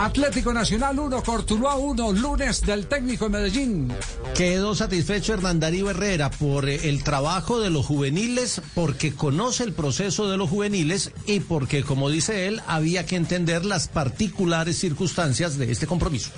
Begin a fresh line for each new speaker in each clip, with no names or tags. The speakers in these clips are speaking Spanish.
Atlético Nacional 1, Cortuluá 1, lunes del técnico de Medellín.
Quedó satisfecho Hernán Darío Herrera por eh, el trabajo de los juveniles, porque conoce el proceso de los juveniles y porque, como dice él, había que entender las particulares circunstancias de este compromiso.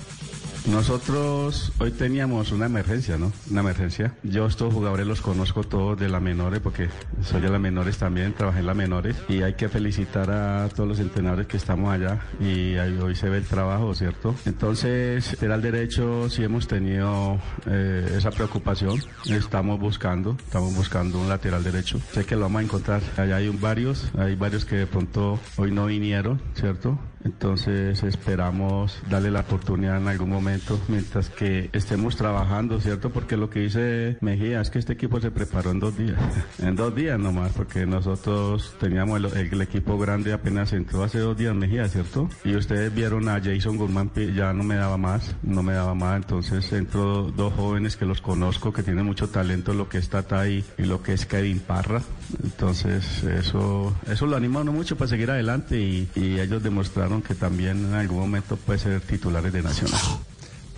Nosotros hoy teníamos una emergencia, ¿no? Una emergencia. Yo estos jugadores los conozco todos de la menores porque soy de la menores también, trabajé en la menores y hay que felicitar a todos los entrenadores que estamos allá y hoy se ve el trabajo, ¿cierto? Entonces, lateral derecho sí hemos tenido eh, esa preocupación. Estamos buscando, estamos buscando un lateral derecho. Sé que lo vamos a encontrar. Allá hay varios, hay varios que de pronto hoy no vinieron, ¿cierto? Entonces esperamos darle la oportunidad en algún momento mientras que estemos trabajando, ¿cierto? Porque lo que dice Mejía es que este equipo se preparó en dos días, en dos días nomás, porque nosotros teníamos el, equipo grande apenas entró hace dos días Mejía, ¿cierto? Y ustedes vieron a Jason Guzmán, ya no me daba más, no me daba más, entonces entró dos jóvenes que los conozco, que tienen mucho talento, lo que es Tata y, lo que es Kevin Parra, entonces eso, eso lo anima mucho para seguir adelante y ellos demostraron que también en algún momento puede ser titulares de Nacional.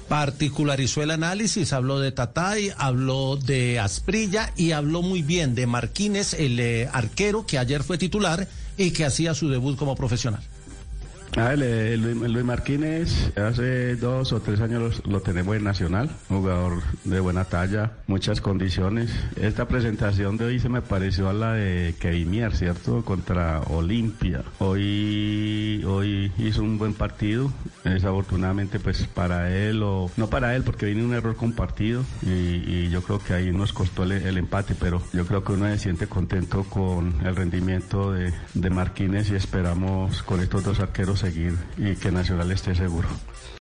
Particularizó el análisis, habló de Tatay, habló de Asprilla y habló muy bien de Marquínez, el eh, arquero que ayer fue titular y que hacía su debut como profesional.
Ah, Luis, Martínez, hace dos o tres años lo, tenemos en Nacional, jugador de buena talla, muchas condiciones. Esta presentación de hoy se me pareció a la de Kevin Mier, ¿cierto? Contra Olimpia. Hoy, hoy hizo un buen partido, desafortunadamente pues para él, o no para él porque vino un error compartido y, yo creo que ahí nos costó el, empate, pero yo creo que uno se siente contento con el rendimiento de, de y esperamos con estos dos arqueros seguir y que Nacional esté seguro.